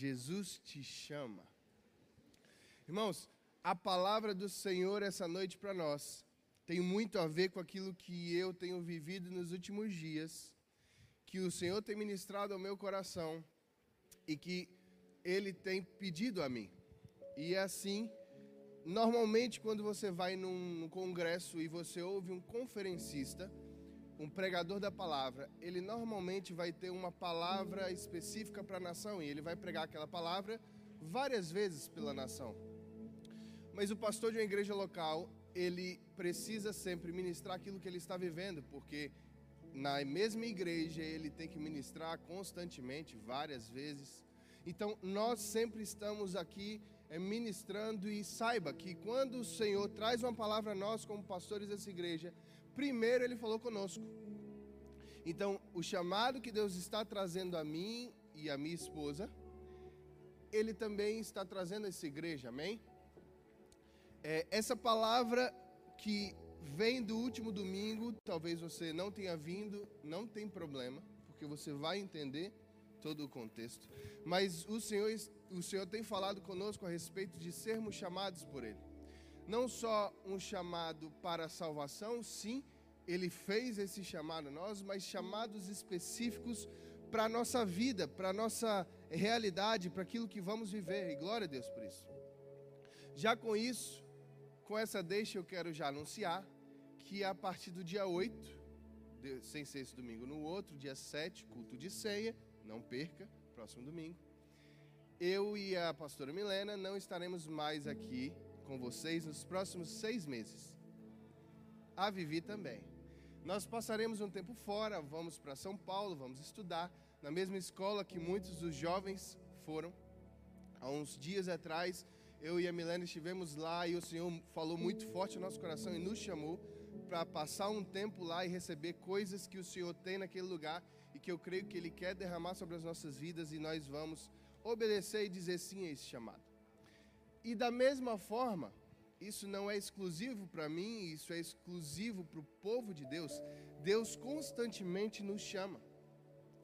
Jesus te chama. Irmãos, a palavra do Senhor essa noite para nós tem muito a ver com aquilo que eu tenho vivido nos últimos dias, que o Senhor tem ministrado ao meu coração e que Ele tem pedido a mim. E é assim, normalmente quando você vai num congresso e você ouve um conferencista, um pregador da palavra, ele normalmente vai ter uma palavra específica para a nação e ele vai pregar aquela palavra várias vezes pela nação. Mas o pastor de uma igreja local, ele precisa sempre ministrar aquilo que ele está vivendo, porque na mesma igreja ele tem que ministrar constantemente, várias vezes. Então, nós sempre estamos aqui é, ministrando e saiba que quando o Senhor traz uma palavra a nós, como pastores dessa igreja, primeiro ele falou conosco. Então, o chamado que Deus está trazendo a mim e a minha esposa, ele também está trazendo a essa igreja, amém? É, essa palavra que vem do último domingo, talvez você não tenha vindo, não tem problema, porque você vai entender todo o contexto. Mas o Senhor, o Senhor tem falado conosco a respeito de sermos chamados por Ele. Não só um chamado para a salvação, sim, Ele fez esse chamado a nós, mas chamados específicos para a nossa vida, para a nossa realidade, para aquilo que vamos viver. E glória a Deus por isso. Já com isso, com essa deixa, eu quero já anunciar que a partir do dia 8, sem ser esse domingo, no outro, dia 7, culto de ceia, não perca, próximo domingo, eu e a pastora Milena não estaremos mais aqui com vocês nos próximos seis meses. A Vivi também. Nós passaremos um tempo fora, vamos para São Paulo, vamos estudar na mesma escola que muitos dos jovens foram. Há uns dias atrás, eu e a Milena estivemos lá e o Senhor falou muito forte no nosso coração e nos chamou para passar um tempo lá e receber coisas que o Senhor tem naquele lugar e que eu creio que Ele quer derramar sobre as nossas vidas e nós vamos obedecer e dizer sim a esse chamado. E da mesma forma, isso não é exclusivo para mim, isso é exclusivo para o povo de Deus. Deus constantemente nos chama,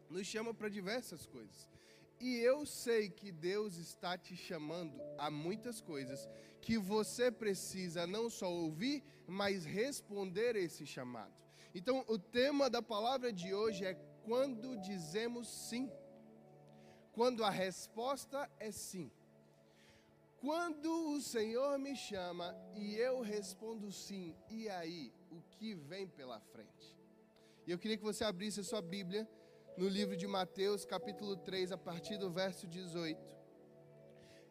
nos chama para diversas coisas. E eu sei que Deus está te chamando a muitas coisas que você precisa não só ouvir, mas responder esse chamado. Então, o tema da palavra de hoje é quando dizemos sim. Quando a resposta é sim. Quando o Senhor me chama e eu respondo sim, e aí, o que vem pela frente? E eu queria que você abrisse a sua Bíblia no livro de Mateus, capítulo 3, a partir do verso 18,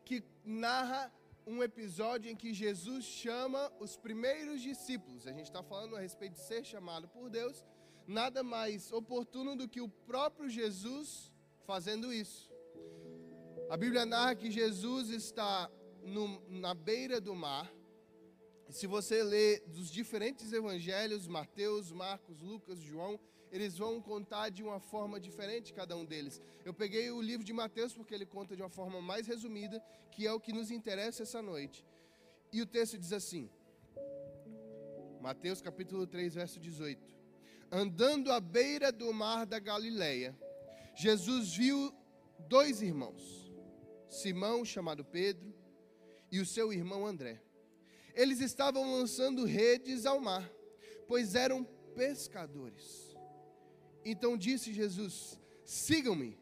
que narra um episódio em que Jesus chama os primeiros discípulos. A gente está falando a respeito de ser chamado por Deus. Nada mais oportuno do que o próprio Jesus fazendo isso. A Bíblia narra que Jesus está no, na beira do mar. Se você ler dos diferentes evangelhos, Mateus, Marcos, Lucas, João, eles vão contar de uma forma diferente cada um deles. Eu peguei o livro de Mateus porque ele conta de uma forma mais resumida, que é o que nos interessa essa noite. E o texto diz assim: Mateus capítulo 3, verso 18. Andando à beira do mar da Galileia, Jesus viu dois irmãos, Simão, chamado Pedro, e o seu irmão André. Eles estavam lançando redes ao mar, pois eram pescadores. Então disse Jesus: Sigam-me,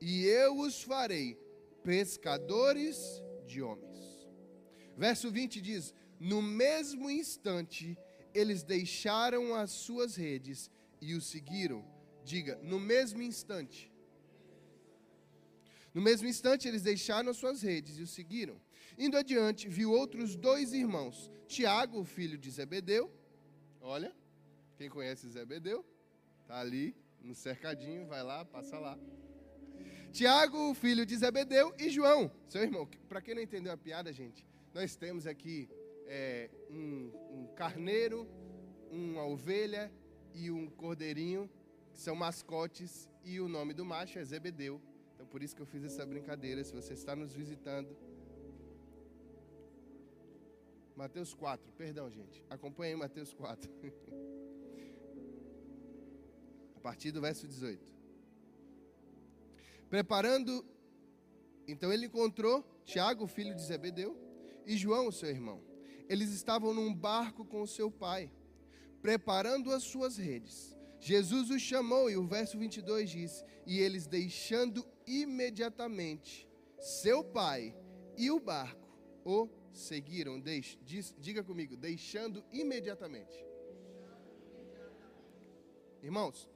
e eu os farei pescadores de homens. Verso 20 diz: No mesmo instante, eles deixaram as suas redes e o seguiram. Diga, no mesmo instante. No mesmo instante, eles deixaram as suas redes e o seguiram. Indo adiante, viu outros dois irmãos, Tiago, filho de Zebedeu. Olha, quem conhece Zebedeu? Está ali no cercadinho, vai lá, passa lá. Tiago, filho de Zebedeu, e João, seu irmão. Para quem não entendeu a piada, gente, nós temos aqui é, um, um carneiro, uma ovelha e um cordeirinho, que são mascotes, e o nome do macho é Zebedeu. Por isso que eu fiz essa brincadeira. Se você está nos visitando, Mateus 4, perdão, gente. Acompanhe Mateus 4. partir do verso 18. Preparando Então ele encontrou Tiago, filho de Zebedeu, e João, seu irmão. Eles estavam num barco com seu pai, preparando as suas redes. Jesus os chamou, e o verso 22 diz: E eles, deixando imediatamente seu pai e o barco, o seguiram. Deixe, diz, diga comigo, deixando imediatamente. Irmãos,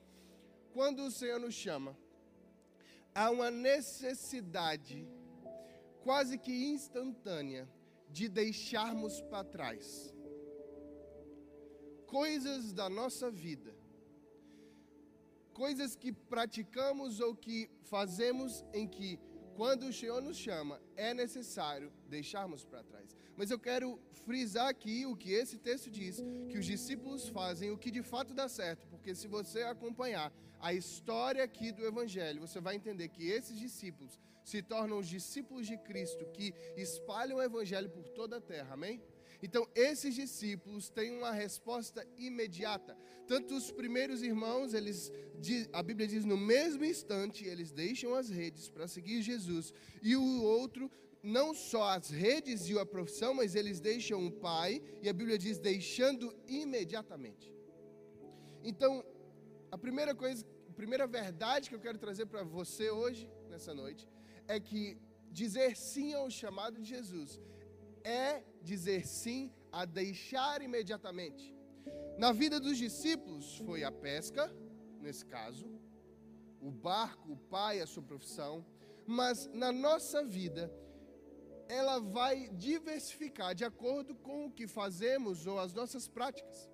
quando o Senhor nos chama, há uma necessidade quase que instantânea de deixarmos para trás coisas da nossa vida, coisas que praticamos ou que fazemos em que, quando o Senhor nos chama, é necessário deixarmos para trás. Mas eu quero frisar aqui o que esse texto diz, que os discípulos fazem o que de fato dá certo, porque se você acompanhar a história aqui do Evangelho, você vai entender que esses discípulos se tornam os discípulos de Cristo que espalham o Evangelho por toda a terra, amém? Então, esses discípulos têm uma resposta imediata. Tanto os primeiros irmãos, eles, a Bíblia diz, no mesmo instante, eles deixam as redes para seguir Jesus. E o outro, não só as redes e a profissão, mas eles deixam o pai, e a Bíblia diz, deixando imediatamente. Então, a primeira coisa, a primeira verdade que eu quero trazer para você hoje, nessa noite, é que dizer sim ao chamado de Jesus é dizer sim a deixar imediatamente. Na vida dos discípulos foi a pesca, nesse caso, o barco, o pai, a sua profissão, mas na nossa vida ela vai diversificar de acordo com o que fazemos ou as nossas práticas.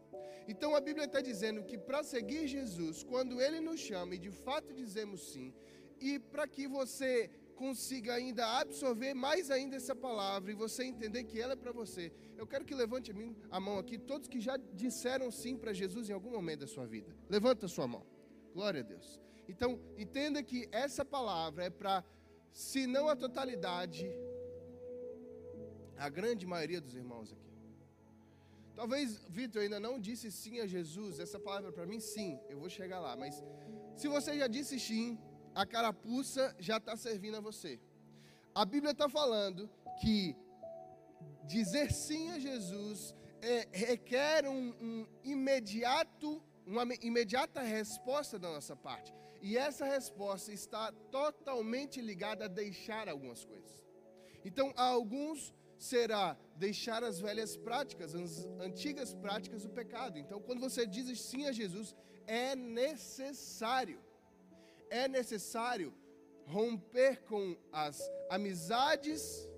Então a Bíblia está dizendo que para seguir Jesus, quando Ele nos chama e de fato dizemos sim, e para que você consiga ainda absorver mais ainda essa palavra e você entender que ela é para você. Eu quero que levante a, mão aqui todos que já disseram sim para Jesus em algum momento da sua vida. Levanta a sua mão. Glória a Deus. Então, entenda que essa palavra é para, se não a totalidade, a grande maioria dos irmãos aqui. Talvez Vitor ainda não disse sim a Jesus, essa palavra para mim sim, eu vou chegar lá, mas se você já disse sim, a carapuça já está servindo a você. A Bíblia está falando que dizer sim a Jesus é, requer um, um imediato, uma imediata resposta da nossa parte. E essa resposta está totalmente ligada a deixar algumas coisas. Então, a alguns será deixar as velhas práticas, as antigas práticas do pecado. Então, quando você diz sim a Jesus, é necessário é necessário romper com as amizades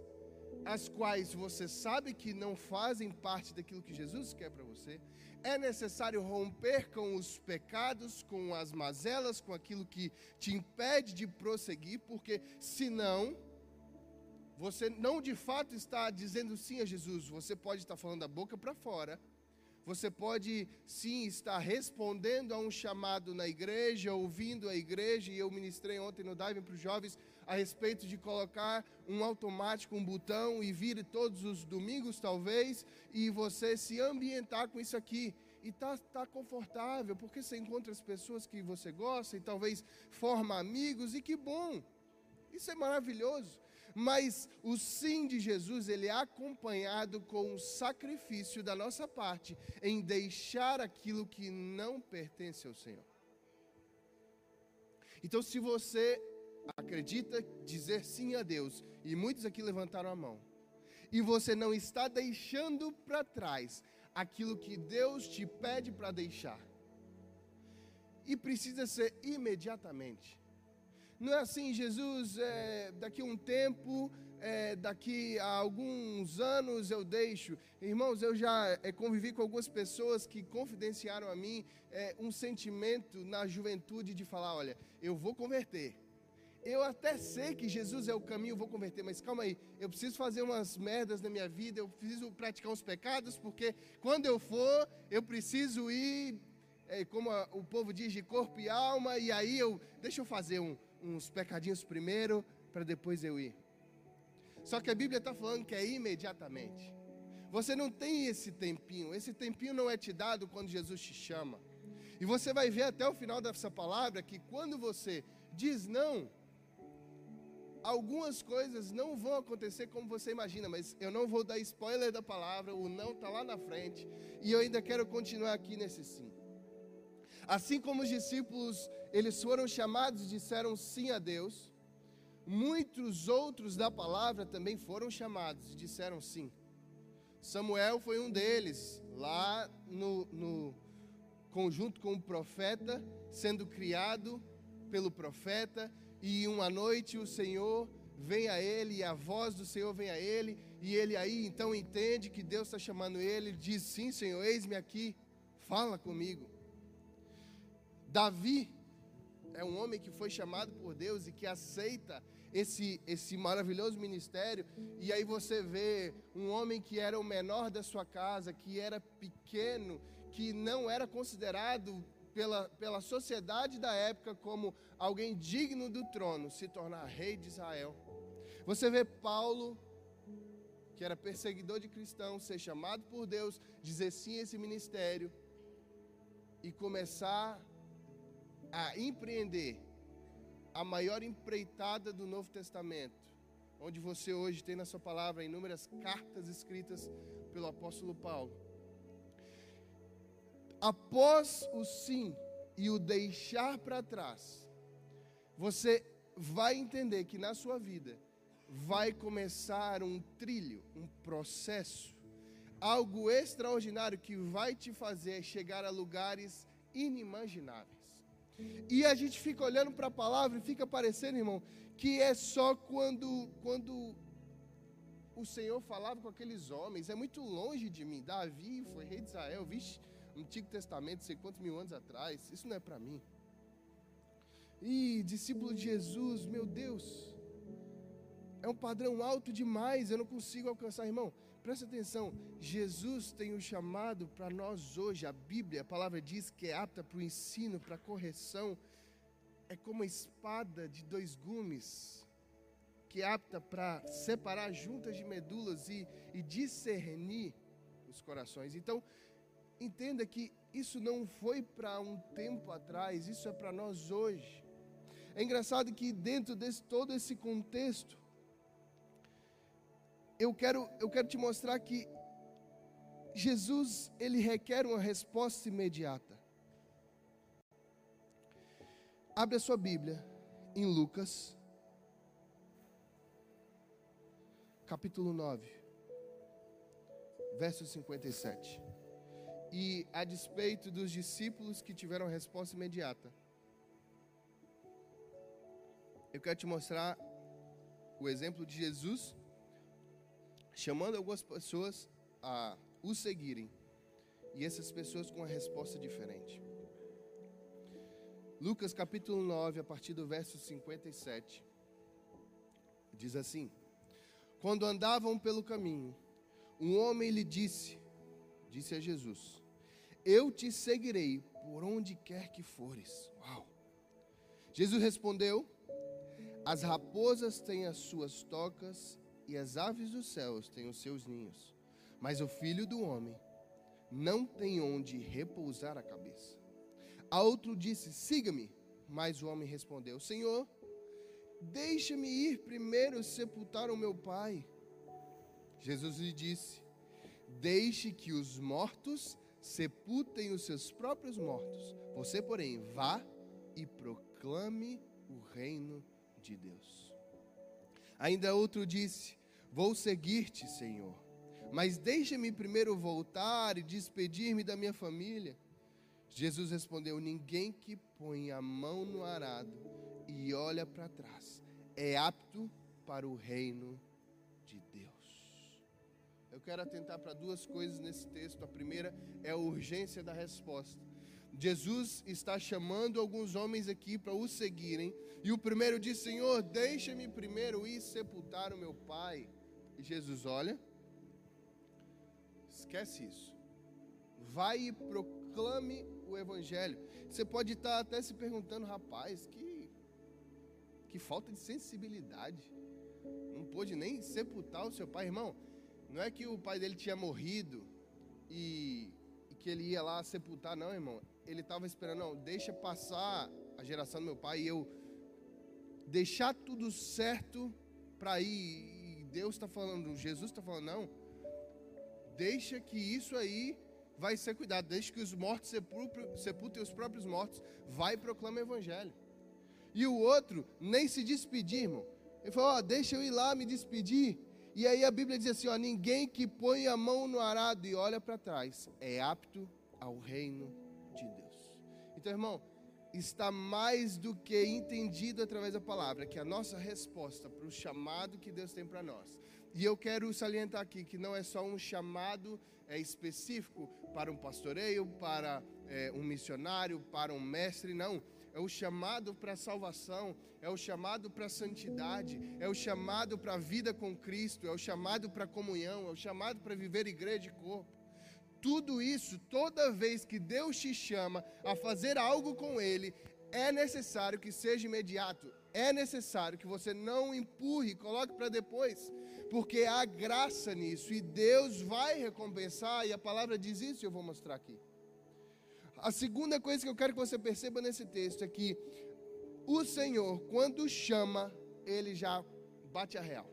as quais você sabe que não fazem parte daquilo que Jesus quer para você. É necessário romper com os pecados, com as mazelas, com aquilo que te impede de prosseguir, porque senão você não de fato está dizendo sim a Jesus, você pode estar falando da boca para fora, você pode sim estar respondendo a um chamado na igreja, ouvindo a igreja, e eu ministrei ontem no Dive para os jovens a respeito de colocar um automático, um botão e vir todos os domingos, talvez, e você se ambientar com isso aqui. E tá, tá confortável, porque você encontra as pessoas que você gosta e talvez forma amigos, e que bom! Isso é maravilhoso. Mas o sim de Jesus, ele é acompanhado com o sacrifício da nossa parte em deixar aquilo que não pertence ao Senhor. Então, se você acredita dizer sim a Deus, e muitos aqui levantaram a mão, e você não está deixando para trás aquilo que Deus te pede para deixar, e precisa ser imediatamente. Não é assim, Jesus, é, daqui a um tempo, é, daqui a alguns anos eu deixo. Irmãos, eu já é, convivi com algumas pessoas que confidenciaram a mim é, um sentimento na juventude de falar: olha, eu vou converter. Eu até sei que Jesus é o caminho, vou converter, mas calma aí, eu preciso fazer umas merdas na minha vida, eu preciso praticar uns pecados, porque quando eu for, eu preciso ir, é, como a, o povo diz, de corpo e alma, e aí eu, deixa eu fazer um, uns pecadinhos primeiro, para depois eu ir. Só que a Bíblia está falando que é imediatamente. Você não tem esse tempinho, esse tempinho não é te dado quando Jesus te chama. E você vai ver até o final dessa palavra que quando você diz não algumas coisas não vão acontecer como você imagina, mas eu não vou dar spoiler da palavra, o não está lá na frente, e eu ainda quero continuar aqui nesse sim. Assim como os discípulos, eles foram chamados e disseram sim a Deus, muitos outros da palavra também foram chamados e disseram sim. Samuel foi um deles, lá no, no conjunto com o profeta, sendo criado pelo profeta, e uma noite o Senhor vem a ele, e a voz do Senhor vem a ele, e ele aí então entende que Deus está chamando ele, diz: Sim, Senhor, eis-me aqui, fala comigo. Davi é um homem que foi chamado por Deus e que aceita esse, esse maravilhoso ministério. E aí você vê um homem que era o menor da sua casa, que era pequeno, que não era considerado pela, pela sociedade da época como alguém digno do trono, se tornar rei de Israel. Você vê Paulo, que era perseguidor de cristãos, ser chamado por Deus, dizer sim a esse ministério e começar a empreender a maior empreitada do Novo Testamento, onde você hoje tem na sua palavra inúmeras cartas escritas pelo apóstolo Paulo. Após o sim e o deixar para trás, você vai entender que na sua vida vai começar um trilho, um processo, algo extraordinário que vai te fazer chegar a lugares inimagináveis. E a gente fica olhando para a palavra e fica parecendo, irmão, que é só quando, quando o Senhor falava com aqueles homens. É muito longe de mim. Davi foi rei de Israel, vixe, Antigo Testamento, sei quantos mil anos atrás. Isso não é para mim. E discípulo de Jesus, meu Deus, é um padrão alto demais, eu não consigo alcançar, irmão. Presta atenção, Jesus tem o um chamado para nós hoje. A Bíblia, a palavra diz que é apta para o ensino, para a correção. É como a espada de dois gumes, que é apta para separar juntas de medulas e, e discernir os corações. Então, entenda que isso não foi para um tempo atrás, isso é para nós hoje. É engraçado que dentro de todo esse contexto, eu quero, eu quero te mostrar que Jesus, ele requer uma resposta imediata. Abre a sua Bíblia em Lucas, capítulo 9, verso 57. E a despeito dos discípulos que tiveram resposta imediata, eu quero te mostrar o exemplo de Jesus chamando algumas pessoas a o seguirem. E essas pessoas com uma resposta diferente. Lucas capítulo 9, a partir do verso 57, diz assim: Quando andavam pelo caminho, um homem lhe disse, disse a Jesus: Eu te seguirei por onde quer que fores. Uau! Jesus respondeu: As raposas têm as suas tocas e as aves dos céus têm os seus ninhos, mas o filho do homem não tem onde repousar a cabeça. A outro disse: Siga-me. Mas o homem respondeu: Senhor, deixa-me ir primeiro sepultar o meu pai. Jesus lhe disse: Deixe que os mortos sepultem os seus próprios mortos. Você, porém, vá e proclame o reino de Deus. Ainda outro disse: Vou seguir-te, Senhor, mas deixa-me primeiro voltar e despedir-me da minha família. Jesus respondeu: Ninguém que põe a mão no arado e olha para trás é apto para o reino de Deus. Eu quero atentar para duas coisas nesse texto. A primeira é a urgência da resposta. Jesus está chamando alguns homens aqui para o seguirem. E o primeiro diz: Senhor, deixa-me primeiro ir sepultar o meu pai. E Jesus olha, esquece isso. Vai e proclame o evangelho. Você pode estar até se perguntando, rapaz, que, que falta de sensibilidade. Não pôde nem sepultar o seu pai, irmão. Não é que o pai dele tinha morrido e, que ele ia lá sepultar, não, irmão ele estava esperando, não, deixa passar a geração do meu pai e eu deixar tudo certo para ir. E Deus está falando, Jesus está falando, não. Deixa que isso aí vai ser cuidado. Deixa que os mortos sepultem os próprios mortos. Vai e proclama o evangelho. E o outro nem se despedir, irmão. Ele falou: ó, deixa eu ir lá me despedir. E aí a Bíblia diz assim: ó, ninguém que põe a mão no arado e olha para trás é apto ao reino de Deus. Então, irmão, está mais do que entendido através da palavra, que a nossa resposta para o chamado que Deus tem para nós. E eu quero salientar aqui que não é só um chamado é, específico para um pastoreio, para é, um missionário, para um mestre, não. É o chamado para a salvação, é o chamado para a santidade, é o chamado para a vida com Cristo, é o chamado para a comunhão, é o chamado para viver igreja e corpo. Tudo isso, toda vez que Deus te chama a fazer algo com Ele, é necessário que seja imediato, é necessário que você não empurre, coloque para depois, porque há graça nisso e Deus vai recompensar, e a palavra diz isso, eu vou mostrar aqui. A segunda coisa que eu quero que você perceba nesse texto é que o Senhor, quando chama, ele já bate a real.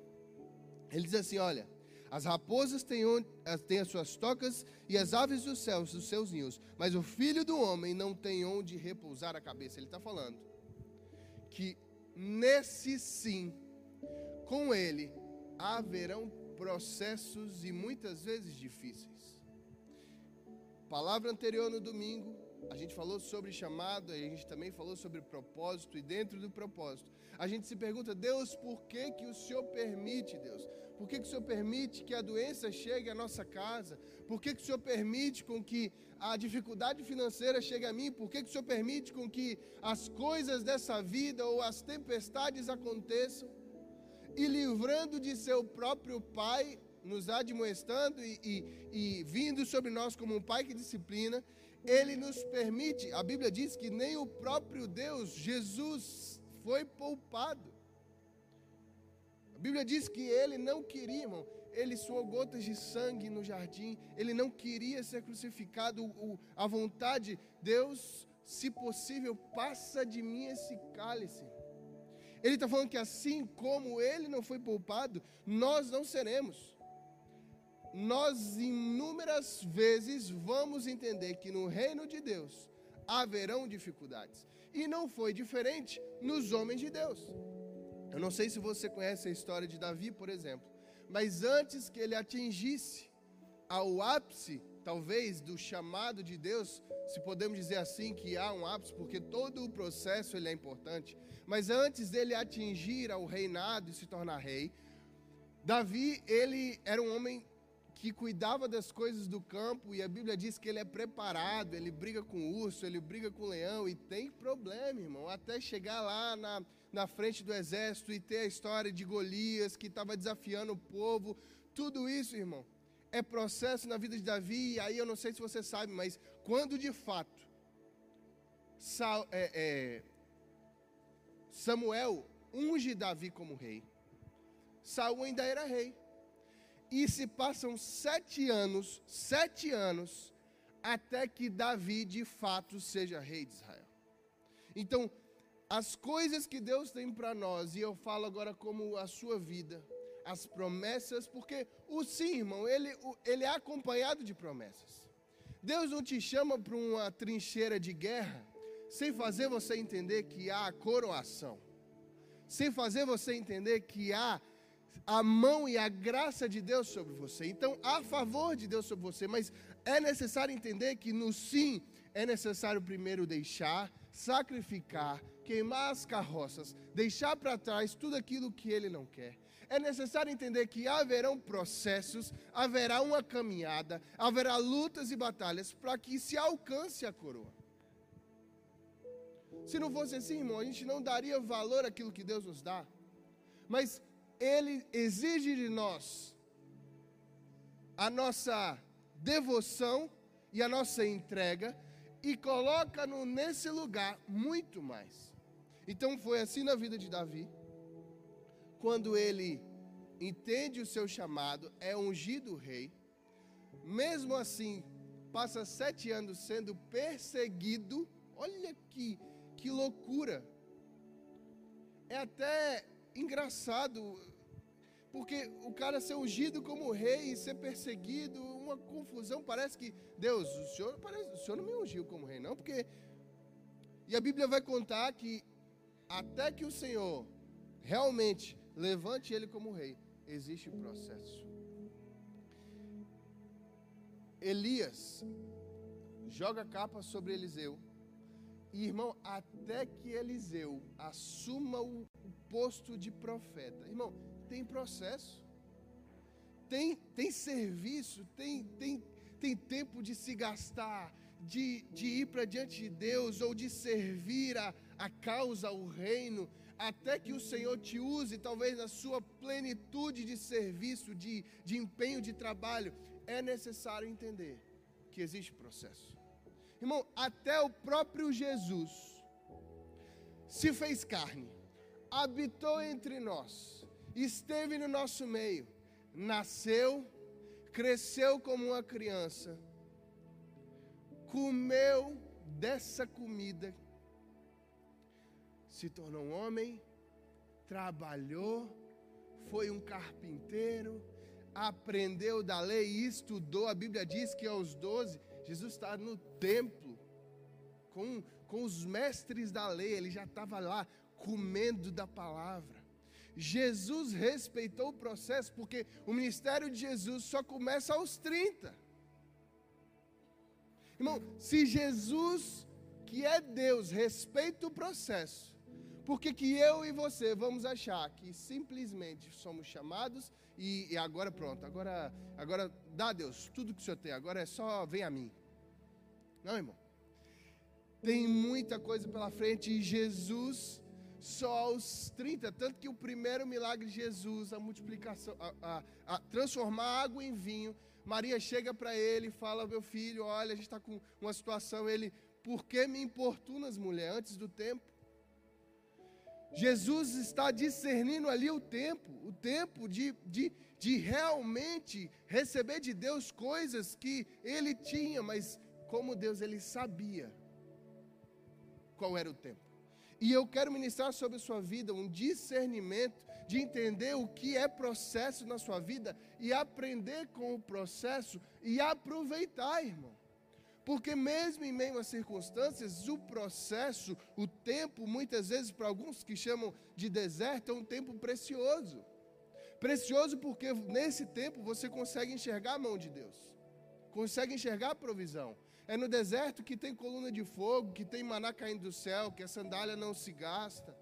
Ele diz assim: Olha, as raposas têm, onde, têm as suas tocas e as aves dos céus os seus ninhos, mas o filho do homem não tem onde repousar a cabeça. Ele está falando que nesse sim, com ele, haverão processos e muitas vezes difíceis. Palavra anterior no domingo, a gente falou sobre chamado, a gente também falou sobre propósito, e dentro do propósito, a gente se pergunta, Deus, por que, que o Senhor permite, Deus? Por que, que o Senhor permite que a doença chegue à nossa casa? Por que, que o Senhor permite com que a dificuldade financeira chegue a mim? Por que, que o Senhor permite com que as coisas dessa vida ou as tempestades aconteçam? E livrando de seu próprio Pai, nos admoestando e, e, e vindo sobre nós como um Pai que disciplina, Ele nos permite, a Bíblia diz que nem o próprio Deus, Jesus, foi poupado. Bíblia diz que ele não queria, irmão, ele suou gotas de sangue no jardim, ele não queria ser crucificado, o, a vontade, Deus, se possível, passa de mim esse cálice. Ele está falando que assim como ele não foi poupado, nós não seremos. Nós inúmeras vezes vamos entender que no reino de Deus haverão dificuldades. E não foi diferente nos homens de Deus. Eu não sei se você conhece a história de Davi, por exemplo, mas antes que ele atingisse ao ápice, talvez, do chamado de Deus, se podemos dizer assim que há um ápice, porque todo o processo ele é importante, mas antes dele atingir ao reinado e se tornar rei, Davi, ele era um homem que cuidava das coisas do campo, e a Bíblia diz que ele é preparado, ele briga com o urso, ele briga com o leão, e tem problema, irmão, até chegar lá na, na frente do exército e ter a história de Golias que estava desafiando o povo. Tudo isso, irmão, é processo na vida de Davi. E aí eu não sei se você sabe, mas quando de fato é, é, Samuel unge Davi como rei, Saul ainda era rei. E se passam sete anos, sete anos, até que Davi de fato seja rei de Israel. Então, as coisas que Deus tem para nós, e eu falo agora como a sua vida, as promessas, porque o sim, irmão, ele, ele é acompanhado de promessas. Deus não te chama para uma trincheira de guerra sem fazer você entender que há coroação, sem fazer você entender que há a mão e a graça de Deus sobre você. Então, há favor de Deus sobre você, mas é necessário entender que no sim é necessário primeiro deixar, sacrificar, queimar as carroças, deixar para trás tudo aquilo que ele não quer. É necessário entender que haverão processos, haverá uma caminhada, haverá lutas e batalhas para que se alcance a coroa. Se não fosse assim, irmão, a gente não daria valor àquilo que Deus nos dá. Mas Ele exige de nós a nossa devoção e a nossa entrega e coloca-no nesse lugar muito mais. Então foi assim na vida de Davi. Quando ele entende o seu chamado, é ungido rei. Mesmo assim, passa sete anos sendo perseguido. Olha que, que loucura! é até engraçado, porque o cara ser ungido como rei e ser perseguido, uma confusão, parece que Deus, o senhor, parece, o senhor não me ungiu como rei, não, porque e a Bíblia vai contar que até que o Senhor realmente levante ele como rei, existe processo. Elias joga a capa sobre Eliseu. E, irmão, até que Eliseu assuma o posto de profeta, irmão, tem processo, tem, tem serviço, tem, tem, tem tempo de se gastar, de, de ir para diante de Deus ou de servir a, a causa, o reino, até que o Senhor te use, talvez na sua plenitude de serviço, de, de empenho de trabalho, é necessário entender que existe processo. Irmão, até o próprio Jesus se fez carne, habitou entre nós, esteve no nosso meio, nasceu, cresceu como uma criança, comeu dessa comida, se tornou um homem, trabalhou, foi um carpinteiro, aprendeu da lei e estudou. A Bíblia diz que aos 12 Jesus está no templo com, com os mestres da lei, ele já estava lá comendo da palavra. Jesus respeitou o processo porque o ministério de Jesus só começa aos 30. Irmão, se Jesus, que é Deus, respeita o processo, por que, que eu e você vamos achar que simplesmente somos chamados e, e, agora pronto, agora, agora dá Deus tudo que o Senhor tem, agora é só vem a mim. Não, irmão. Tem muita coisa pela frente e Jesus só aos 30, tanto que o primeiro milagre de Jesus, a multiplicação, a, a, a transformar água em vinho, Maria chega para ele e fala: Meu filho, olha, a gente está com uma situação. Ele, por que me importunas, mulher, antes do tempo? Jesus está discernindo ali o tempo, o tempo de, de, de realmente receber de Deus coisas que ele tinha, mas como Deus ele sabia qual era o tempo. E eu quero ministrar sobre a sua vida um discernimento de entender o que é processo na sua vida e aprender com o processo e aproveitar, irmão. Porque mesmo em meio às circunstâncias, o processo, o tempo, muitas vezes para alguns que chamam de deserto, é um tempo precioso. Precioso porque nesse tempo você consegue enxergar a mão de Deus. Consegue enxergar a provisão. É no deserto que tem coluna de fogo, que tem maná caindo do céu, que a sandália não se gasta.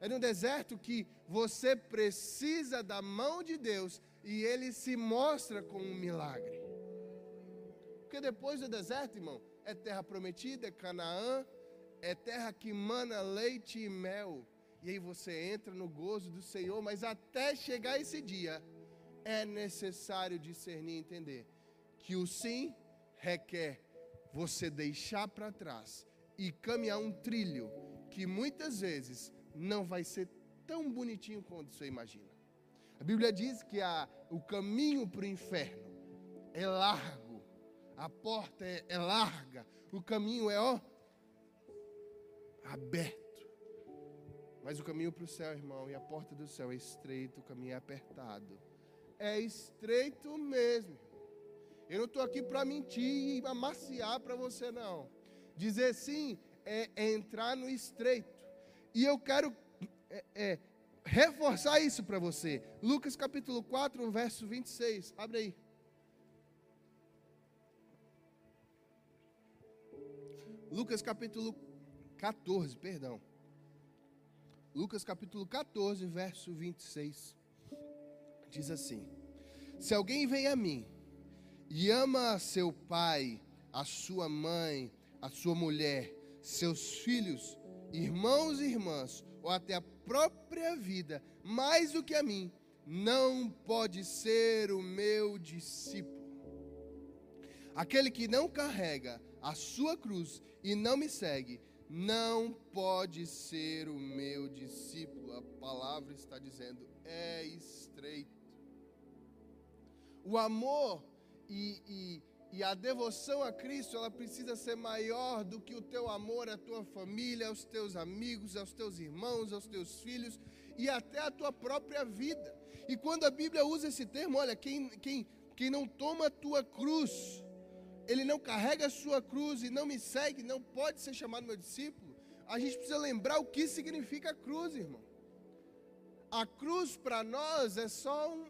É no deserto que você precisa da mão de Deus e ele se mostra como um milagre. Porque depois do deserto, irmão, é terra prometida, é Canaã, é terra que mana leite e mel. E aí você entra no gozo do Senhor, mas até chegar esse dia, é necessário discernir e entender que o sim requer você deixar para trás e caminhar um trilho que muitas vezes não vai ser tão bonitinho quanto você imagina. A Bíblia diz que a, o caminho para o inferno é largo a porta é, é larga, o caminho é ó, aberto. Mas o caminho para o céu, irmão, e a porta do céu é estreito, o caminho é apertado. É estreito mesmo. Eu não estou aqui para mentir e amaciar para você, não. Dizer sim é, é, entrar no estreito. E eu quero é, é reforçar isso para você. Lucas capítulo 4, verso 26. Abre aí. Lucas capítulo 14, perdão. Lucas capítulo 14, verso 26. Diz assim: Se alguém vem a mim e ama seu pai, a sua mãe, a sua mulher, seus filhos, irmãos e irmãs, ou até a própria vida, mais do que a mim, não pode ser o meu discípulo. Aquele que não carrega a sua cruz e não me segue, não pode ser o meu discípulo. A palavra está dizendo, é estreito. O amor e, e, E a devoção a Cristo, ela precisa ser maior do que o teu amor à tua família, aos teus amigos, aos teus irmãos, aos teus filhos e até à tua própria vida. E quando a Bíblia usa esse termo, olha, quem, quem, quem não toma a tua cruz, ele não carrega a sua cruz e não me segue, não pode ser chamado meu discípulo. A gente precisa lembrar o que significa a cruz, irmão. A cruz para nós é só um,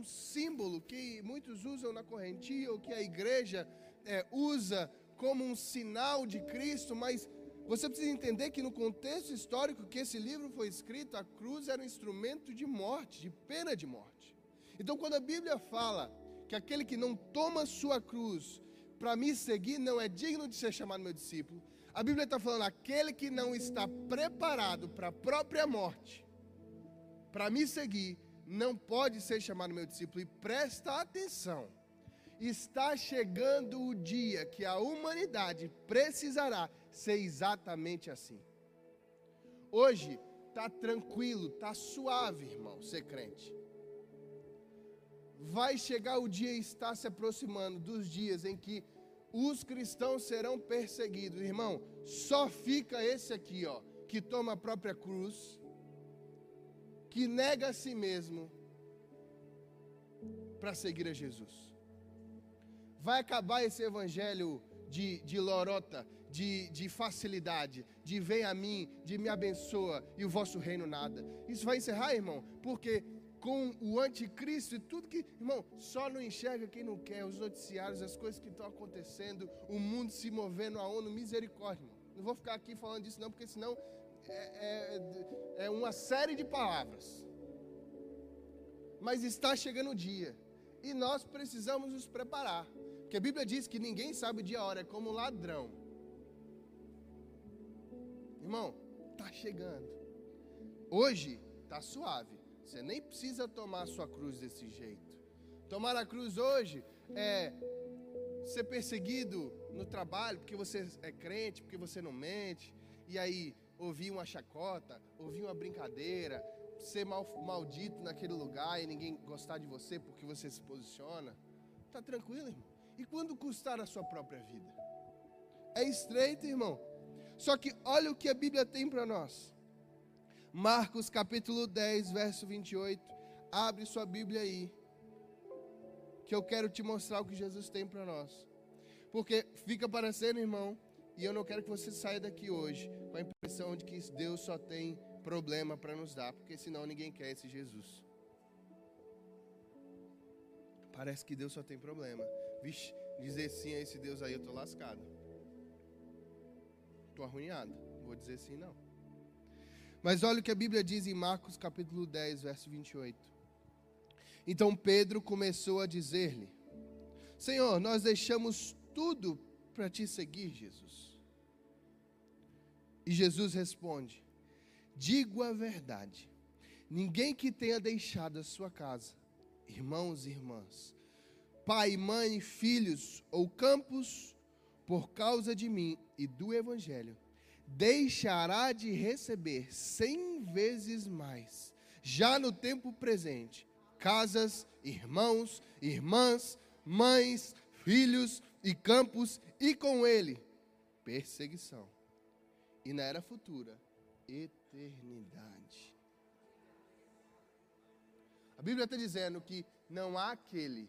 um símbolo que muitos usam na correntia, ou que a igreja é, usa como um sinal de Cristo, mas você precisa entender que no contexto histórico que esse livro foi escrito, a cruz era um instrumento de morte, de pena de morte. Então, quando a Bíblia fala que aquele que não toma sua cruz para me seguir não é digno de ser chamado meu discípulo, a Bíblia está falando aquele que não está preparado para a própria morte, para me seguir, não pode ser chamado meu discípulo. E presta atenção: está chegando o dia que a humanidade precisará ser exatamente assim. Hoje está tranquilo, está suave, irmão, ser crente. Vai chegar o dia e está se aproximando dos dias em que os cristãos serão perseguidos. Irmão, só fica esse aqui, ó, que toma a própria cruz que nega a si mesmo para seguir a Jesus. Vai acabar esse evangelho de, de lorota, de, de facilidade, de vem a mim, de me abençoa e o vosso reino nada. Isso vai encerrar, irmão, porque com o anticristo e tudo que, irmão, só não enxerga quem não quer, os noticiários, as coisas que estão acontecendo, o mundo se movendo, a ONU, misericórdia, irmão. Não vou ficar aqui falando disso não, porque senão é, é, é uma série de palavras. Mas está chegando o dia. E nós precisamos nos preparar. Porque a Bíblia diz que ninguém sabe o dia e a hora, é como um ladrão. Irmão, está chegando. Hoje está suave. Você nem precisa tomar a sua cruz desse jeito. Tomar a cruz hoje é ser perseguido no trabalho porque você é crente, porque você não mente. E aí ouvir uma chacota, ouvir uma brincadeira, ser mal, maldito naquele lugar e ninguém gostar de você porque você se posiciona. Tá tranquilo, irmão. E quando custar a sua própria vida? É estreito, irmão. Só que olha o que a Bíblia tem para nós. Marcos capítulo 10, verso 28. Abre sua Bíblia aí. Que eu quero te mostrar o que Jesus tem para nós. Porque fica parecendo, irmão, e eu não quero que você saia daqui hoje com a impressão de que Deus só tem problema para nos dar, porque senão ninguém quer esse Jesus. Parece que Deus só tem problema. Vixe, dizer sim a esse Deus aí, eu tô lascado. Tô arruinado. Vou dizer sim, não. Mas olha o que a Bíblia diz em Marcos capítulo 10, verso 28. Então Pedro começou a dizer-lhe: Senhor, nós deixamos tudo para te seguir, Jesus. E Jesus responde: Digo a verdade. Ninguém que tenha deixado a sua casa, irmãos e irmãs, pai, mãe, filhos ou campos, por causa de mim e do Evangelho, deixará de receber cem vezes mais, já no tempo presente, casas, irmãos, irmãs, mães, filhos e campos, e com ele, perseguição e na era futura, eternidade. A Bíblia está dizendo que não há aquele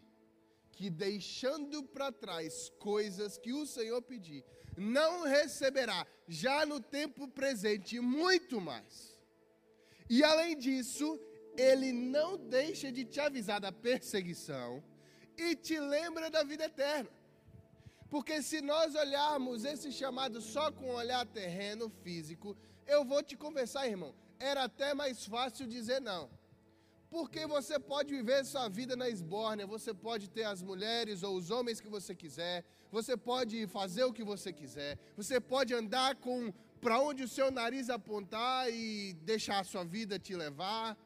que deixando para trás coisas que o Senhor pedir, não receberá já no tempo presente muito mais. E além disso, ele não deixa de te avisar da perseguição e te lembra da vida eterna. Porque se nós olharmos esse chamado só com um olhar terreno, físico, eu vou te conversar, irmão, era até mais fácil dizer não. Porque você pode viver sua vida na esbórnia, você pode ter as mulheres ou os homens que você quiser, você pode fazer o que você quiser, você pode andar com para onde o seu nariz apontar e deixar a sua vida te levar.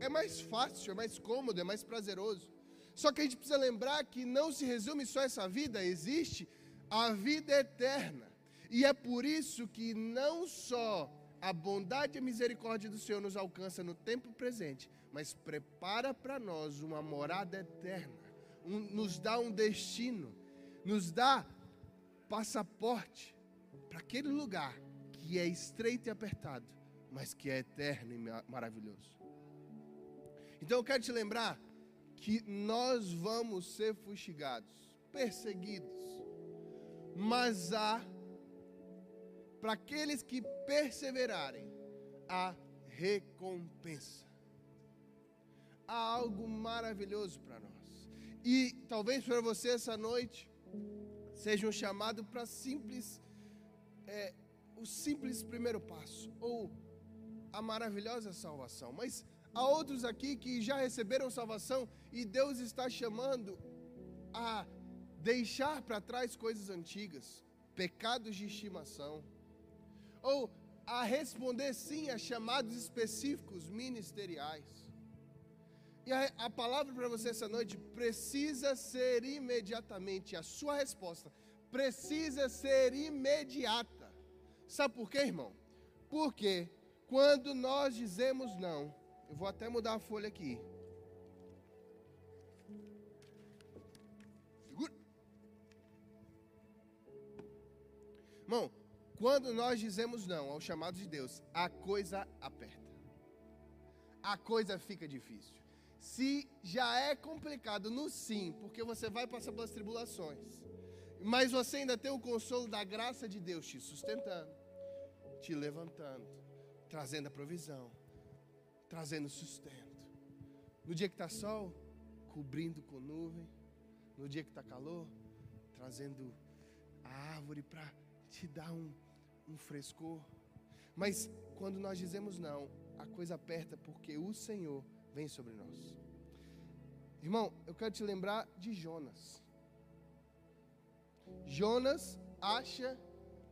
É mais fácil, é mais cômodo, é mais prazeroso. Só que a gente precisa lembrar que não se resume só essa vida, existe a vida eterna. E é por isso que não só a bondade e a misericórdia do Senhor nos alcança no tempo presente, mas prepara para nós uma morada eterna, um, nos dá um destino, nos dá passaporte para aquele lugar que é estreito e apertado, mas que é eterno e maravilhoso. Então eu quero te lembrar que nós vamos ser fustigados, perseguidos, mas há, para aqueles que perseverarem, a recompensa. Há algo maravilhoso para nós. E talvez para você essa noite seja um chamado para simples, é, o simples primeiro passo, ou a maravilhosa salvação. Mas Há outros aqui que já receberam salvação e Deus está chamando a deixar para trás coisas antigas, pecados de estimação, ou a responder sim a chamados específicos ministeriais. E a, a palavra para você essa noite precisa ser imediatamente, a sua resposta precisa ser imediata. Sabe por quê, irmão? Porque quando nós dizemos não, eu vou até mudar a folha aqui. Segura. Irmão, quando nós dizemos não ao chamado de Deus, a coisa aperta. A coisa fica difícil. Se já é complicado no sim, porque você vai passar pelas tribulações, mas você ainda tem o consolo da graça de Deus te sustentando, te levantando, trazendo a provisão trazendo sustento. No dia que está sol, cobrindo com nuvem. No dia que está calor, trazendo a árvore para te dar um, um frescor. Mas quando nós dizemos não, a coisa aperta porque o Senhor vem sobre nós. Irmão, eu quero te lembrar de Jonas. Jonas acha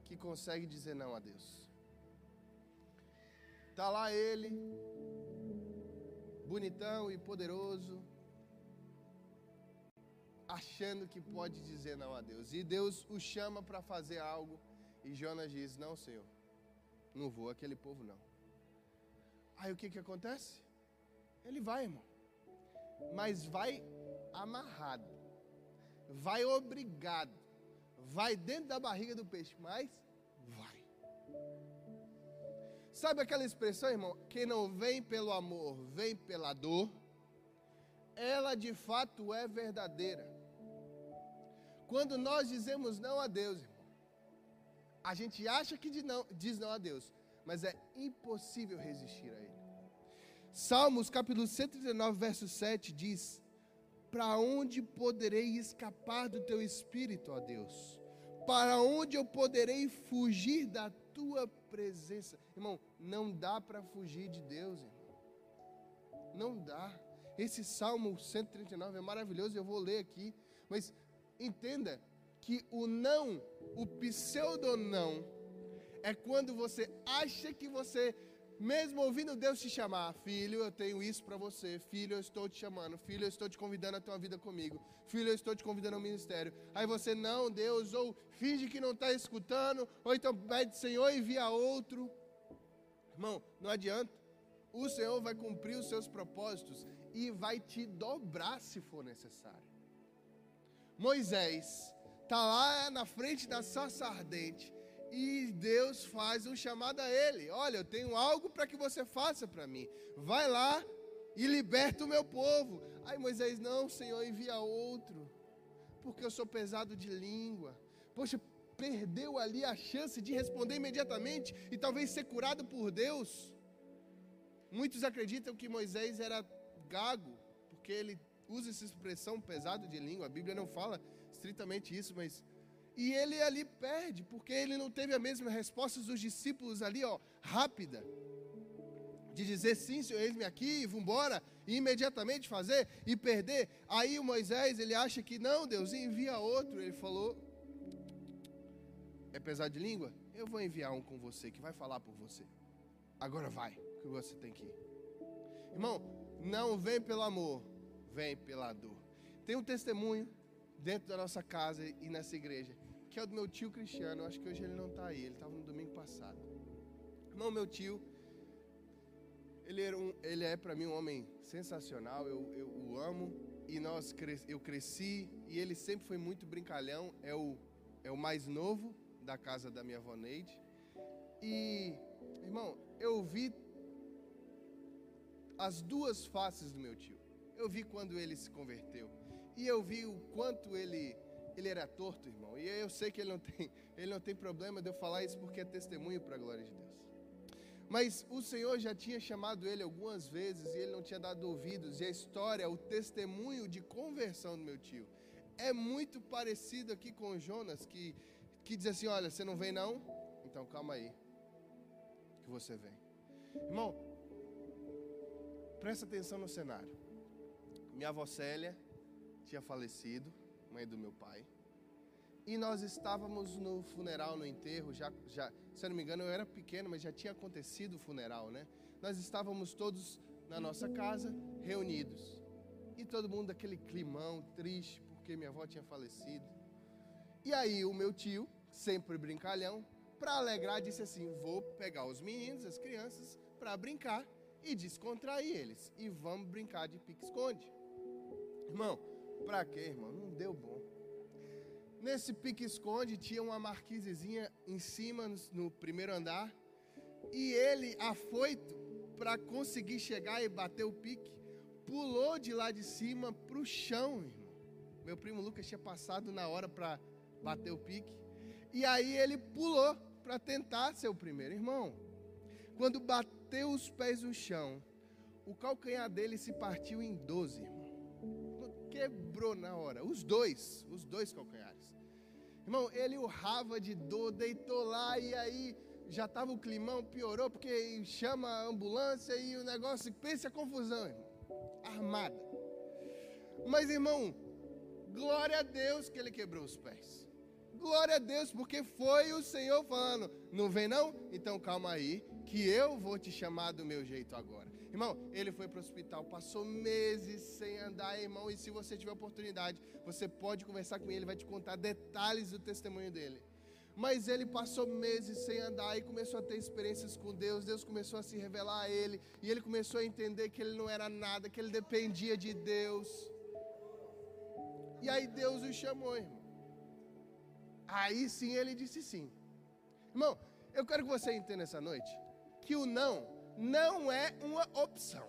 que consegue dizer não a Deus. Está lá ele, bonitão e poderoso, achando que pode dizer não a Deus. E Deus o chama para fazer algo, e Jonas diz: Não, Senhor, não vou, aquele povo não. Aí o que, que acontece? Ele vai, irmão, mas vai amarrado, vai obrigado, vai dentro da barriga do peixe, mas. Sabe aquela expressão, irmão? Quem não vem pelo amor, vem pela dor. Ela de fato é verdadeira. Quando nós dizemos não a Deus, irmão, a gente acha que não, diz não a Deus, mas é impossível resistir a Ele. Salmos capítulo 139, verso 7 diz: Para onde poderei escapar do teu espírito, ó Deus? Para onde eu poderei fugir da tua presença. Irmão, não dá para fugir de Deus, irmão. Não dá. Esse Salmo 139 é maravilhoso, eu vou ler aqui. Mas entenda que o não, o pseudo não, é quando você acha que você mesmo ouvindo Deus te chamar, filho, eu tenho isso para você, filho, eu estou te chamando, filho, eu estou te convidando a tua vida comigo, filho, eu estou te convidando ao ministério. Aí você, não, Deus, ou finge que não está escutando, ou então pede, Senhor, envia outro. Irmão, não adianta. O Senhor vai cumprir os seus propósitos e vai te dobrar se for necessário. Moisés está lá na frente da sarça ardente e Deus faz um chamado a ele: Olha, eu tenho algo para que você faça para mim. Vai lá e liberta o meu povo. Aí Moisés: Não, Senhor, envia outro, porque eu sou pesado de língua. Poxa, perdeu ali a chance de responder imediatamente e talvez ser curado por Deus. Muitos acreditam que Moisés era gago, porque ele usa essa expressão pesado de língua. A Bíblia não fala estritamente isso, mas e ele ali perde, porque ele não teve a mesma resposta dos discípulos ali, ó, rápida. De dizer sim, Senhor, eis-me aqui, vamos embora, e imediatamente fazer e perder. Aí o Moisés, ele acha que não, Deus, envia outro. Ele falou: É pesado de língua? Eu vou enviar um com você que vai falar por você. Agora vai, que você tem que ir. Irmão, não vem pelo amor, vem pela dor. Tem um testemunho dentro da nossa casa e nessa igreja, que é o do meu tio Cristiano. Eu acho que hoje ele não está aí, ele estava no domingo passado. Irmão, meu tio, ele, era um, ele é para mim um homem sensacional, eu, eu o amo e nós eu cresci e ele sempre foi muito brincalhão, é o é o mais novo da casa da minha avó Neide. E irmão, eu vi as duas faces do meu tio. Eu vi quando ele se converteu e eu vi o quanto ele ele era torto, irmão. E eu sei que ele não tem ele não tem problema de eu falar isso porque é testemunho para a glória de Deus. Mas o Senhor já tinha chamado ele algumas vezes e ele não tinha dado ouvidos. E a história, o testemunho de conversão do meu tio, é muito parecido aqui com Jonas, que, que diz assim: Olha, você não vem não? Então calma aí, que você vem. Irmão, presta atenção no cenário. Minha avó Célia tinha falecido, mãe do meu pai. E nós estávamos no funeral, no enterro, já, já, se eu não me engano, eu era pequeno, mas já tinha acontecido o funeral, né? Nós estávamos todos na nossa casa, reunidos. E todo mundo daquele climão triste, porque minha avó tinha falecido. E aí o meu tio, sempre brincalhão, para alegrar, disse assim: "Vou pegar os meninos, as crianças, para brincar e descontrair eles e vamos brincar de pique-esconde". Irmão, para quê, irmão? Não deu bom. Nesse pique-esconde tinha uma marquisezinha em cima, no, primeiro andar. E ele, afoito, para conseguir chegar e bater o pique, pulou de lá de cima para o chão, irmão. Meu primo Lucas tinha passado na hora para bater o pique. E aí ele pulou para tentar ser o primeiro. Irmão, quando bateu os pés no chão, o calcanhar dele se partiu em 12, irmão. Quebrou na hora. Os dois, os dois calcanhares. Irmão, ele urrava de dor, deitou lá e aí já estava o climão, piorou, porque chama a ambulância e o negócio, pense a confusão, irmão. Armada. Mas, irmão, glória a Deus que ele quebrou os pés. Glória a Deus, porque foi o Senhor falando: não vem não? Então calma aí, que eu vou te chamar do meu jeito agora. Irmão, ele foi para o hospital, passou meses sem andar, irmão. E se você tiver oportunidade, você pode conversar com ele, ele vai te contar detalhes do testemunho dele. Mas ele passou meses sem andar e começou a ter experiências com Deus. Deus começou a se revelar a ele. E ele começou a entender que ele não era nada, que ele dependia de Deus. E aí Deus o chamou, irmão. Aí sim ele disse sim. Irmão, eu quero que você entenda essa noite que o não não é uma opção.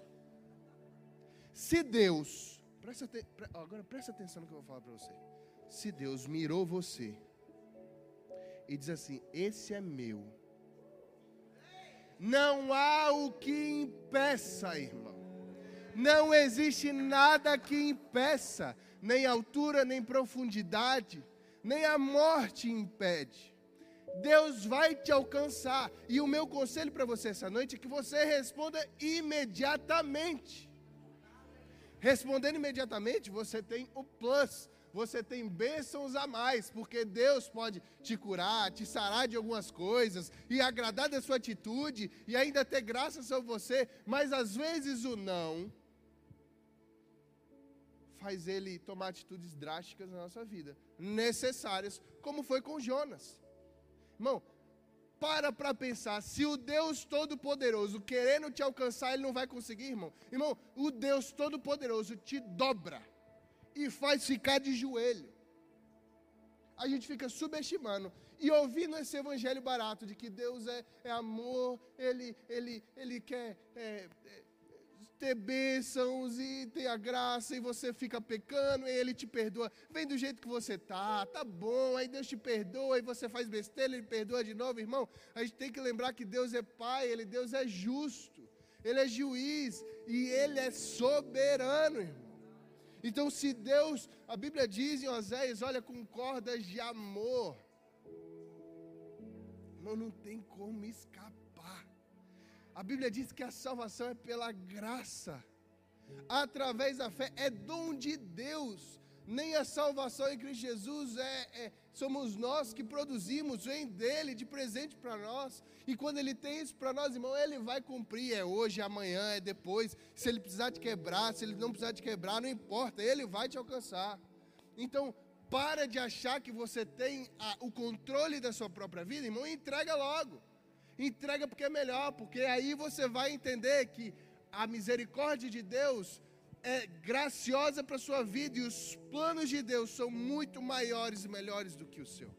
Se Deus, presta, agora presta atenção no que eu vou falar para você. Se Deus mirou você e diz assim: Esse é meu. Não há o que impeça, irmão. Não existe nada que impeça, nem altura, nem profundidade, nem a morte impede. Deus vai te alcançar. E o meu conselho para você essa noite é que você responda imediatamente. Respondendo imediatamente, você tem o plus, você tem bênçãos a mais, porque Deus pode te curar, te sarar de algumas coisas e agradar da sua atitude e ainda ter graça sobre você, mas às vezes o não faz ele tomar atitudes drásticas na nossa vida, necessárias, como foi com Jonas. Irmão, para para pensar, se o Deus Todo-Poderoso querendo te alcançar, ele não vai conseguir, irmão. Irmão, o Deus Todo-Poderoso te dobra e faz ficar de joelho. A gente fica subestimando e ouvindo esse evangelho barato de que Deus é, é amor, Ele, ele, ele quer é, é, ter bênçãos e ter a graça e você fica pecando e ele te perdoa. Vem do jeito que você tá, tá bom, aí Deus te perdoa e você faz besteira, ele perdoa de novo, irmão. A gente tem que lembrar que Deus é Pai, ele Deus é justo, ele é juiz e ele é soberano, irmão. Então, se Deus, a Bíblia diz em Oséias, olha, com cordas de amor, irmão, não tem como escapar. A Bíblia diz que a salvação é pela graça, através da fé, é dom de Deus. Nem a salvação em Cristo Jesus é, é somos nós que produzimos, vem dele de presente para nós. E quando ele tem isso para nós, irmão, ele vai cumprir. É hoje, é amanhã, é depois. Se ele precisar te quebrar, se ele não precisar te quebrar, não importa, ele vai te alcançar. Então, para de achar que você tem a, o controle da sua própria vida, irmão, entrega logo. Entrega porque é melhor, porque aí você vai entender que a misericórdia de Deus é graciosa para a sua vida e os planos de Deus são muito maiores e melhores do que o seu.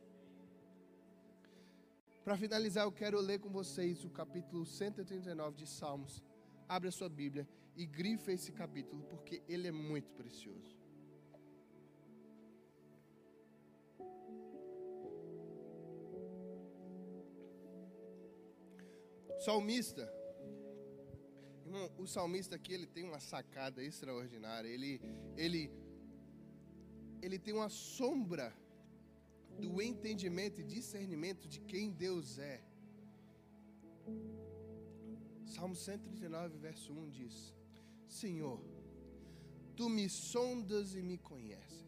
Para finalizar, eu quero ler com vocês o capítulo 139 de Salmos. Abre a sua Bíblia e grifa esse capítulo, porque ele é muito precioso. Salmista. Irmão, o salmista aqui, ele tem uma sacada extraordinária. Ele, ele, ele tem uma sombra do entendimento e discernimento de quem Deus é. Salmo 139, verso 1 diz: Senhor, tu me sondas e me conheces.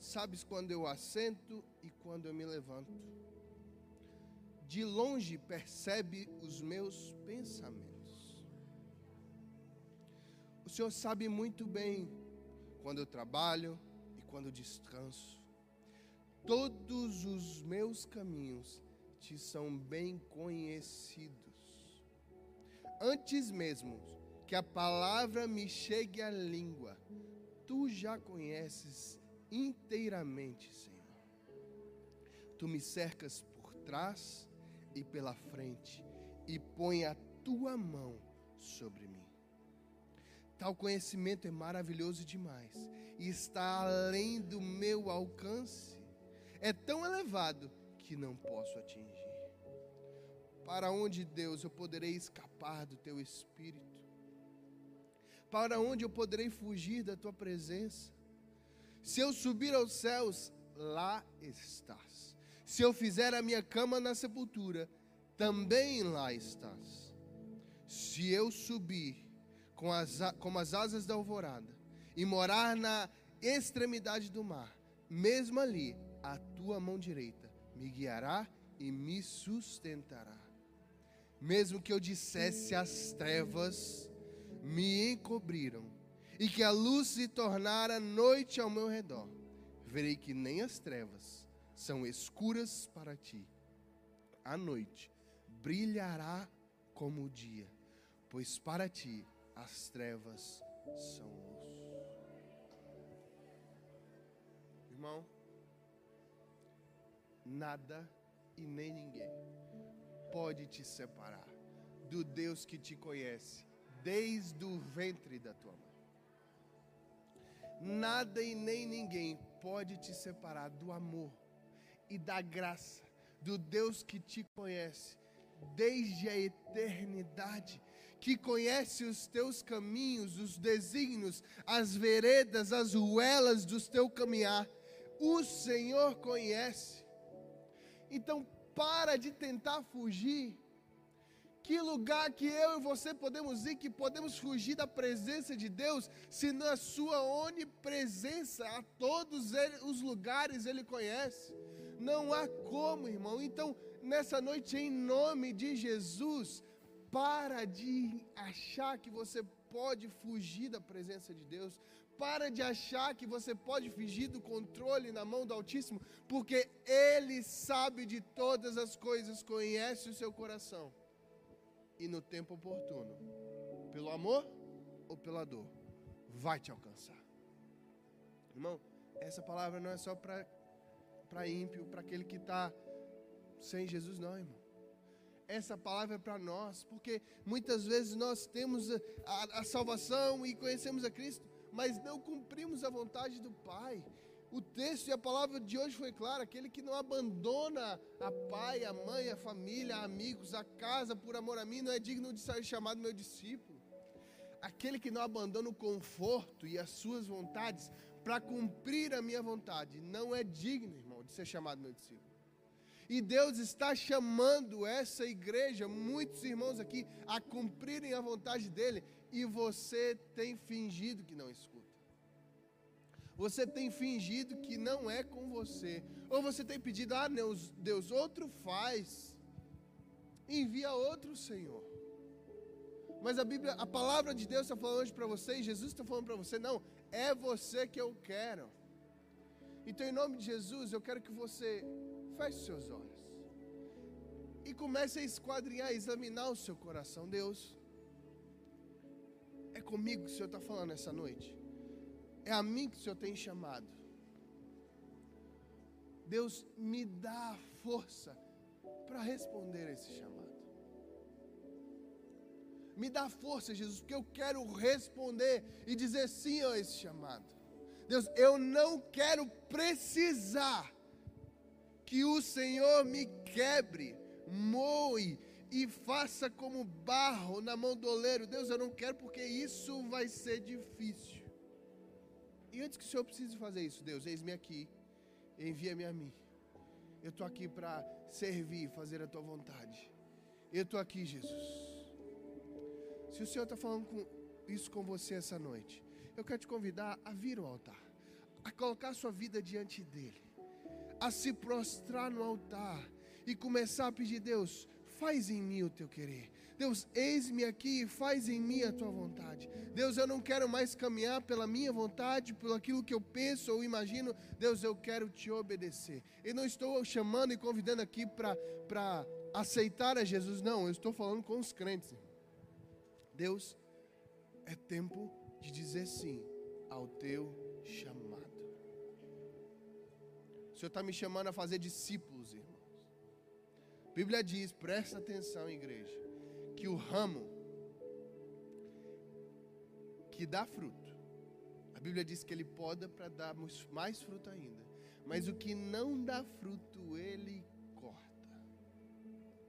Sabes quando eu assento e quando eu me levanto. De longe percebe os meus pensamentos. O Senhor sabe muito bem quando eu trabalho, quando descanso. Todos os meus caminhos te são bem conhecidos. Antes mesmo que a palavra me chegue à língua, tu já conheces inteiramente, Senhor. Tu me cercas por trás e pela frente e põe a tua mão sobre mim. Tal conhecimento é maravilhoso demais e está além do meu alcance. É tão elevado que não posso atingir. Para onde, Deus, eu poderei escapar do teu espírito? Para onde eu poderei fugir da tua presença? Se eu subir aos céus, lá estás. Se eu fizer a minha cama na sepultura, também lá estás. Se eu subir com as, como as asas da alvorada, e morar na extremidade do mar, mesmo ali, a tua mão direita me guiará e me sustentará. Mesmo que eu dissesse as trevas me encobriram, e que a luz se tornara noite ao meu redor, verei que nem as trevas são escuras para ti. A noite brilhará como o dia, pois para ti as trevas são luz. Irmão, nada e nem ninguém pode te separar do Deus que te conhece desde o ventre da tua mãe. Nada e nem ninguém pode te separar do amor e da graça do Deus que te conhece desde a eternidade que conhece os teus caminhos, os desígnios, as veredas, as ruelas do teu caminhar. O Senhor conhece. Então, para de tentar fugir. Que lugar que eu e você podemos ir, que podemos fugir da presença de Deus, se na sua onipresença, a todos os lugares Ele conhece. Não há como, irmão. Então, nessa noite, em nome de Jesus, para de achar que você pode fugir da presença de Deus. Para de achar que você pode fugir do controle na mão do Altíssimo, porque Ele sabe de todas as coisas, conhece o seu coração. E no tempo oportuno, pelo amor ou pela dor, vai te alcançar. Irmão, essa palavra não é só para ímpio, para aquele que está sem Jesus, não, irmão essa palavra é para nós, porque muitas vezes nós temos a, a, salvação e conhecemos a Cristo, mas não cumprimos a vontade do Pai. O texto e a palavra de hoje foi clara: aquele que não abandona a pai, a mãe, a família, amigos, a casa por amor a mim, não é digno de ser chamado meu discípulo. Aquele que não abandona o conforto e as suas vontades para cumprir a minha vontade, não é digno, de ser chamado meu discípulo. E Deus está chamando essa igreja, muitos irmãos aqui, a cumprirem a vontade dEle, e você tem fingido que não escuta. Você tem fingido que não é com você. Ou você tem pedido, ah, Deus, Deus outro faz. Envia outro, Senhor. Mas a Bíblia, a palavra de Deus está falando hoje para você, e Jesus está falando para você, não, é você que eu quero. Então, em nome de Jesus, eu quero que você Feche seus olhos. E comece a esquadrinhar, a examinar o seu coração. Deus, comigo que o Senhor está falando essa noite. É a mim que o Senhor tem chamado. Deus me dá força para responder a esse chamado. Me dá força, Jesus, porque eu quero responder e dizer sim a esse chamado. Deus, eu não quero precisar que o Senhor me quebre, moe e faça como barro na mão do oleiro. Deus, eu não quero porque isso vai ser difícil. E antes que o Senhor precise fazer isso, Deus, eis-me aqui, envia-me a mim. Eu estou aqui para servir, fazer a tua vontade. Eu estou aqui, Jesus. Se o Senhor está falando com isso com você essa noite, eu quero te convidar a vir ao altar, a colocar sua vida diante dele, a se prostrar no altar e começar a pedir: Deus, faz em mim o teu querer. Deus, eis-me aqui e faz em mim a tua vontade. Deus, eu não quero mais caminhar pela minha vontade, pelo aquilo que eu penso ou imagino. Deus, eu quero te obedecer. Eu não estou chamando e convidando aqui para aceitar a Jesus, não. Eu estou falando com os crentes. Deus, é tempo de dizer sim ao teu chamado. O Senhor está me chamando a fazer discípulos, irmãos. A Bíblia diz, presta atenção, igreja que o ramo que dá fruto, a Bíblia diz que ele poda para dar mais fruto ainda, mas o que não dá fruto, ele corta.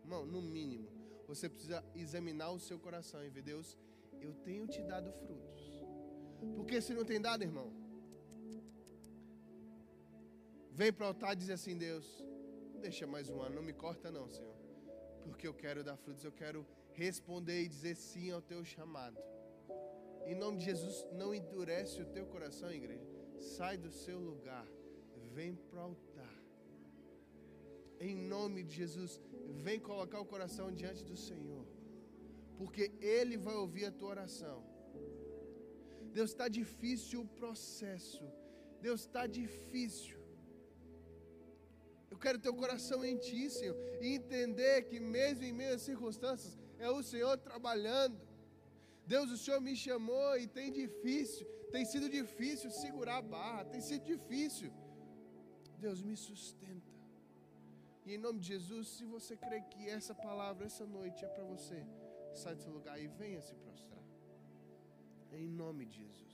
Irmão, no mínimo, você precisa examinar o seu coração e ver, Deus, eu tenho te dado frutos. Porque se não tem dado, irmão, vem para o altar e diz assim, Deus, deixa mais um ano, não me corta não, Senhor. Porque eu quero dar frutos, eu quero responder e dizer sim ao teu chamado. Em nome de Jesus, não endurece o teu coração, igreja. Sai do seu lugar, vem para o altar. Em nome de Jesus, vem colocar o coração diante do Senhor, porque Ele vai ouvir a tua oração. Deus, está difícil o processo. Deus, está difícil. Eu quero ter o coração em Ti, Senhor, e entender que mesmo em meio às circunstâncias, é o Senhor trabalhando. Deus, o Senhor me chamou e tem difícil, tem sido difícil segurar a barra, tem sido difícil. Deus me sustenta. E em nome de Jesus, se você crê que essa palavra, essa noite é para você, sai do seu lugar e venha se prostrar. Em nome de Jesus.